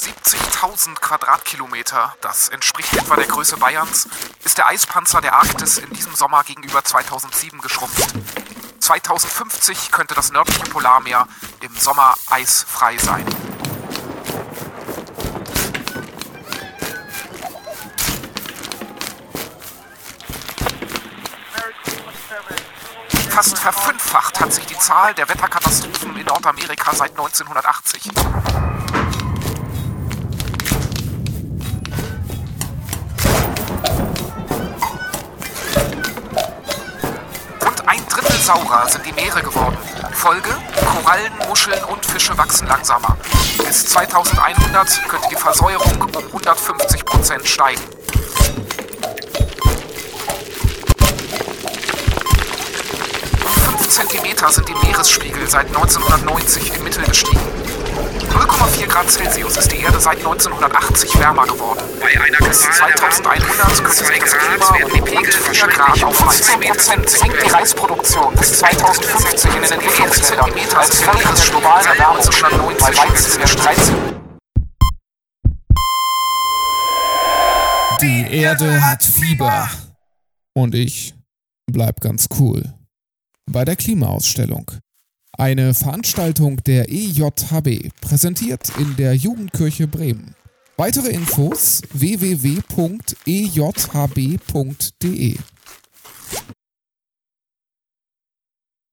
150.000 Quadratkilometer, das entspricht etwa der Größe Bayerns, ist der Eispanzer der Arktis in diesem Sommer gegenüber 2007 geschrumpft. 2050 könnte das nördliche Polarmeer im Sommer eisfrei sein. Fast verfünffacht hat sich die Zahl der Wetterkatastrophen in Nordamerika seit 1980. saurer sind die Meere geworden. Folge? Korallen, Muscheln und Fische wachsen langsamer. Bis 2100 könnte die Versäuerung um 150 Prozent steigen. Um 5 Zentimeter sind die Meeresspiegel seit 1990 im Mittel gestiegen. 0,4 Grad Celsius ist die Erde seit 1980 wärmer geworden. Bei einer Bis globalen 2100 Erwärmung könnte sich das von 2 Klima um Pegel rund 4 wahrscheinlich Grad auf 15 15 Prozent sinkt die Reisproduktion bis 2050 in den Entwicklungsländern als Folge des globalen Erwärmung bei Weizenwert 13 Die Erde hat Fieber. Und ich bleib ganz cool. Bei der Klimaausstellung. Eine Veranstaltung der EJHB, präsentiert in der Jugendkirche Bremen. Weitere Infos www.ejhb.de